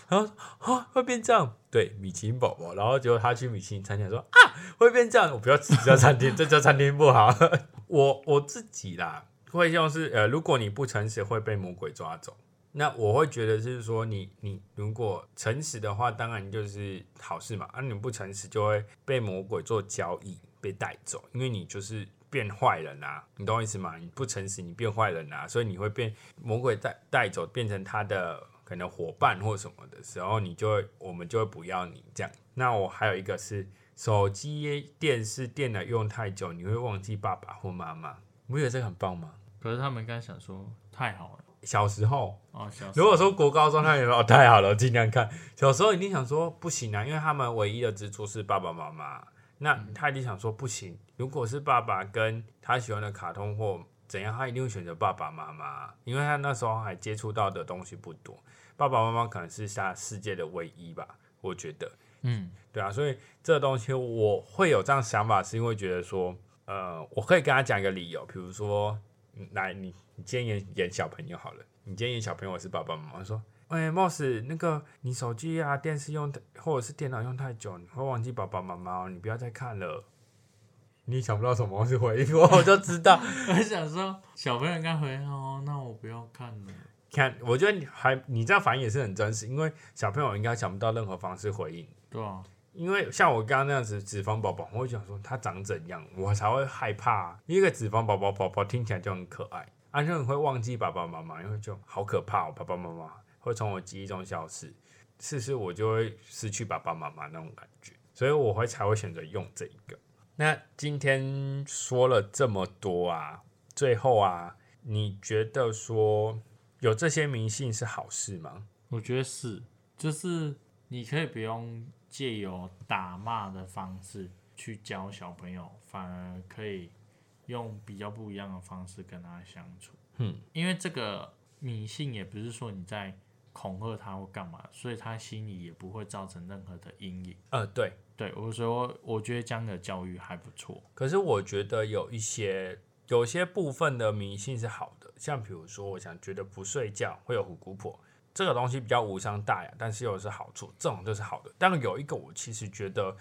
然后啊会变这样，对，米其林宝宝，然后结果他去米其林餐厅说啊会变这样，我不要吃这家餐厅，这家餐厅不好。[laughs] 我我自己啦，会像是呃，如果你不诚实会被魔鬼抓走。那我会觉得就是说你，你如果诚实的话，当然就是好事嘛。啊，你不诚实就会被魔鬼做交易，被带走，因为你就是变坏人啊，你懂我意思吗？你不诚实，你变坏人啊，所以你会变魔鬼带带走，变成他的可能伙伴或什么的时候，你就会我们就会不要你这样。那我还有一个是手机、电视、电脑用太久，你会忘记爸爸或妈妈，你不觉得这个很棒吗？可是他们应该想说太好了小时候，哦，小时候如果说国高中，他也说哦太好了，尽量看。小时候一定想说不行啊，因为他们唯一的支柱是爸爸妈妈。那他一定想说不行，如果是爸爸跟他喜欢的卡通或怎样，他一定会选择爸爸妈妈，因为他那时候还接触到的东西不多。爸爸妈妈可能是他世界的唯一吧，我觉得。嗯，对啊，所以这个东西我会有这样想法，是因为觉得说，呃，我可以跟他讲一个理由，比如说，嗯来，你你今天演演小朋友好了，你今天演小朋友，我是爸爸妈妈，说，哎、m o s s 那个你手机啊、电视用或者是电脑用太久，你会忘记爸爸妈妈哦，你不要再看了。你想不到什么东西回应我，我就知道。[laughs] 我想说小朋友应该回哦，那我不要看了。看，我觉得你还你这样反应也是很真实，因为小朋友应该想不到任何方式回应。对啊，因为像我刚刚那样子脂肪宝宝，我会想说他长怎样，我才会害怕、一个脂肪宝宝宝宝听起来就很可爱，啊，就很会忘记爸爸妈妈，因为就好可怕哦，爸爸妈妈会从我记忆中消失，是是，我就会失去爸爸妈妈那种感觉，所以我会才会选择用这一个。那今天说了这么多啊，最后啊，你觉得说有这些迷信是好事吗？我觉得是，就是你可以不用借由打骂的方式去教小朋友，反而可以用比较不一样的方式跟他相处。嗯，因为这个迷信也不是说你在恐吓他或干嘛，所以他心里也不会造成任何的阴影。呃，对。对，我说我觉得这样的教育还不错。可是我觉得有一些有些部分的迷信是好的，像比如说，我想觉得不睡觉会有虎姑婆这个东西比较无伤大雅，但是又是好处，这种就是好的。但有一个我其实觉得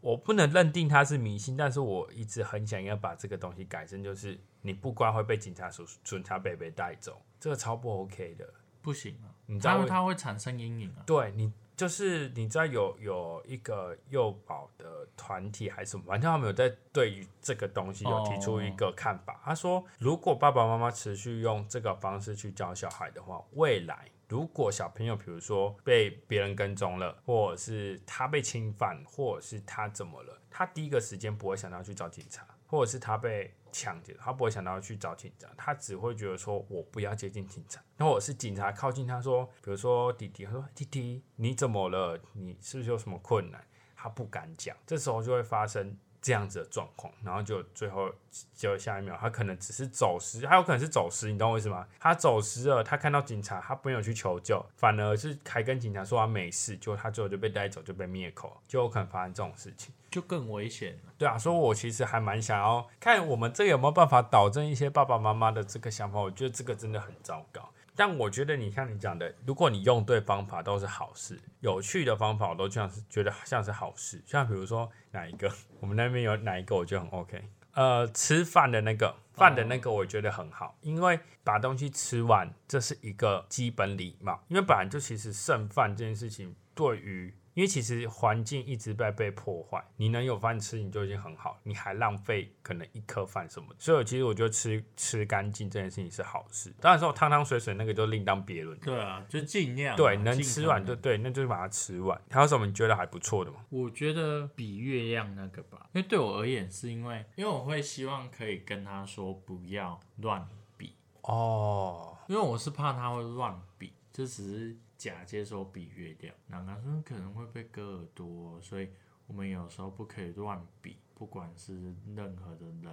我不能认定它是迷信，但是我一直很想要把这个东西改成，就是你不乖会被警察叔叔、警察伯伯带走，这个超不 OK 的。不行啊，你知道为他会他会产生阴影啊。对你就是你知道有有一个幼保的团体还是什么，反正他们有在对于这个东西有提出一个看法。他说，如果爸爸妈妈持续用这个方式去教小孩的话，未来如果小朋友比如说被别人跟踪了，或者是他被侵犯，或者是他怎么了，他第一个时间不会想到去找警察，或者是他被抢劫，他不会想到去找警察，他只会觉得说我不要接近警察。那我是警察靠近他说，比如说弟弟，他说弟弟你怎么了？你是不是有什么困难？他不敢讲，这时候就会发生这样子的状况，然后就最后就下一秒，他可能只是走失，他有可能是走失，你懂我意思吗？他走失了，他看到警察，他没有去求救，反而是还跟警察说他没事，就他最后就被带走，就被灭口，就有可能发生这种事情。就更危险了。对啊，所以我其实还蛮想要看我们这个有没有办法导正一些爸爸妈妈的这个想法。我觉得这个真的很糟糕。但我觉得你像你讲的，如果你用对方法都是好事，有趣的方法我都像是觉得像是好事。像比如说哪一个，我们那边有哪一个，我觉得很 OK。呃，吃饭的那个饭的那个，我觉得很好，因为把东西吃完，这是一个基本礼貌。因为本来就其实剩饭这件事情，对于因为其实环境一直在被破坏，你能有饭吃你就已经很好，你还浪费可能一颗饭什么的，所以其实我觉得吃吃干净这件事情是好事。当然说汤汤水水那个就另当别论。对啊，就尽量对，啊能吃完就对，那就是把它吃完。还有什么你觉得还不错的吗？我觉得比月亮那个吧，因为对我而言是因为，因为我会希望可以跟他说不要乱比，哦，因为我是怕他会乱比，就只是假接收比月亮，然后他说可能会被割耳朵，所以我们有时候不可以乱比，不管是任何的人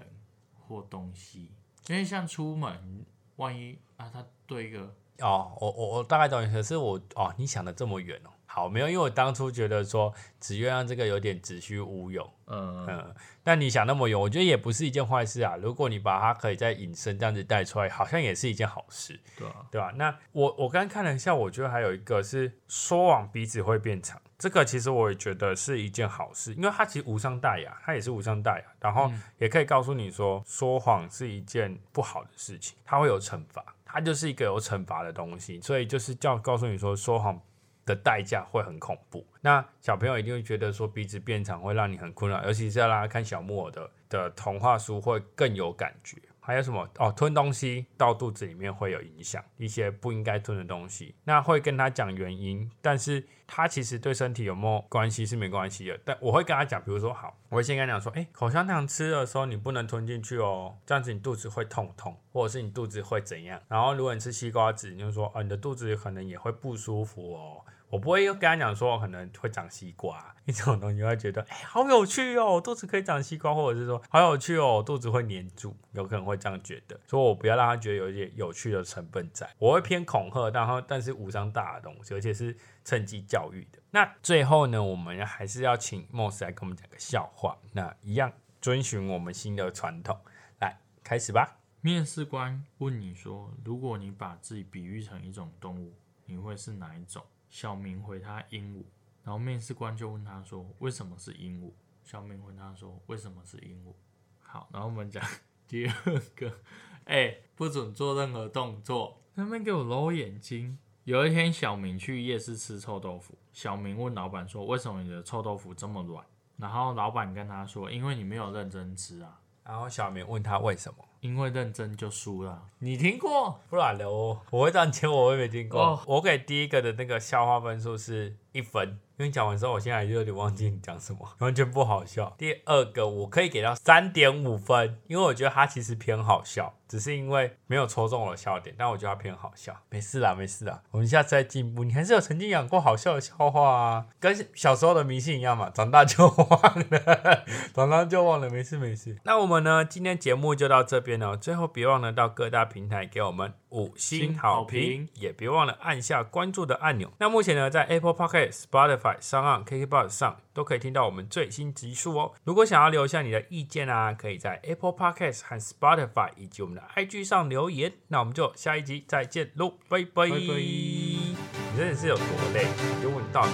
或东西，因为像出门，万一啊他对一个哦，我我我大概懂你，可是我哦，你想的这么远哦。好，没有，因为我当初觉得说紫月亮这个有点子虚乌有，嗯嗯，但你想那么远，我觉得也不是一件坏事啊。如果你把它可以再隐身这样子带出来，好像也是一件好事，对啊，对吧？那我我刚刚看了一下，我觉得还有一个是说谎鼻子会变长，这个其实我也觉得是一件好事，因为它其实无伤大雅，它也是无伤大雅，然后也可以告诉你说说谎是一件不好的事情，它会有惩罚，它就是一个有惩罚的东西，所以就是叫告诉你说说谎。的代价会很恐怖，那小朋友一定会觉得说鼻子变长会让你很困扰，尤其是要让他看小木偶的的童话书会更有感觉。还有什么哦，吞东西到肚子里面会有影响，一些不应该吞的东西，那会跟他讲原因，但是他其实对身体有没有关系是没关系的。但我会跟他讲，比如说好，我会先跟他讲说，哎，口香糖吃的时候你不能吞进去哦，这样子你肚子会痛痛，或者是你肚子会怎样。然后如果你吃西瓜子，你就说，哦，你的肚子可能也会不舒服哦。我不会又跟他讲说我可能会长西瓜，因 [laughs] 为这种东西会觉得哎、好有趣哦，肚子可以长西瓜，或者是说好有趣哦，肚子会黏住，有可能会这样觉得，所以我不要让他觉得有一些有趣的成分在，我会偏恐吓，然后但是无伤大的东西，而且是趁机教育的。那最后呢，我们还是要请 Moss 来跟我们讲个笑话，那一样遵循我们新的传统，来开始吧。面试官问你说，如果你把自己比喻成一种动物，你会是哪一种？小明回他鹦鹉，然后面试官就问他说，为什么是鹦鹉？小明问他说，为什么是鹦鹉？好，然后我们讲第二个，[laughs] 哎、不准做任何动作，那边给我揉眼睛。有一天，小明去夜市吃臭豆腐，小明问老板说，为什么你的臭豆腐这么软？然后老板跟他说，因为你没有认真吃啊。然后小明问他为什么，因为认真就输了。你听过？不然的我我会这样接，我会没听过。哦我给第一个的那个笑话分数是一分，因为你讲完之后，我现在就有点忘记你讲什么，[laughs] 完全不好笑。第二个我可以给到三点五分，因为我觉得它其实偏好笑，只是因为没有戳中我的笑点，但我觉得它偏好笑。没事啦，没事啦，我们下次再进步。你还是有曾经讲过好笑的笑话啊，跟小时候的迷信一样嘛，长大就忘了，[laughs] 长大就忘了，没事没事。那我们呢，今天节目就到这边了，最后别忘了到各大平台给我们五星好评也别忘了按下关注的按钮。那目前呢，在 Apple Podcast、Spotify、上岸、KKBox 上都可以听到我们最新集数哦。如果想要留下你的意见啊，可以在 Apple Podcast 和 Spotify 以及我们的 IG 上留言。那我们就下一集再见喽，拜拜。拜拜你真的是有多累？就问你到底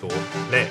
多累？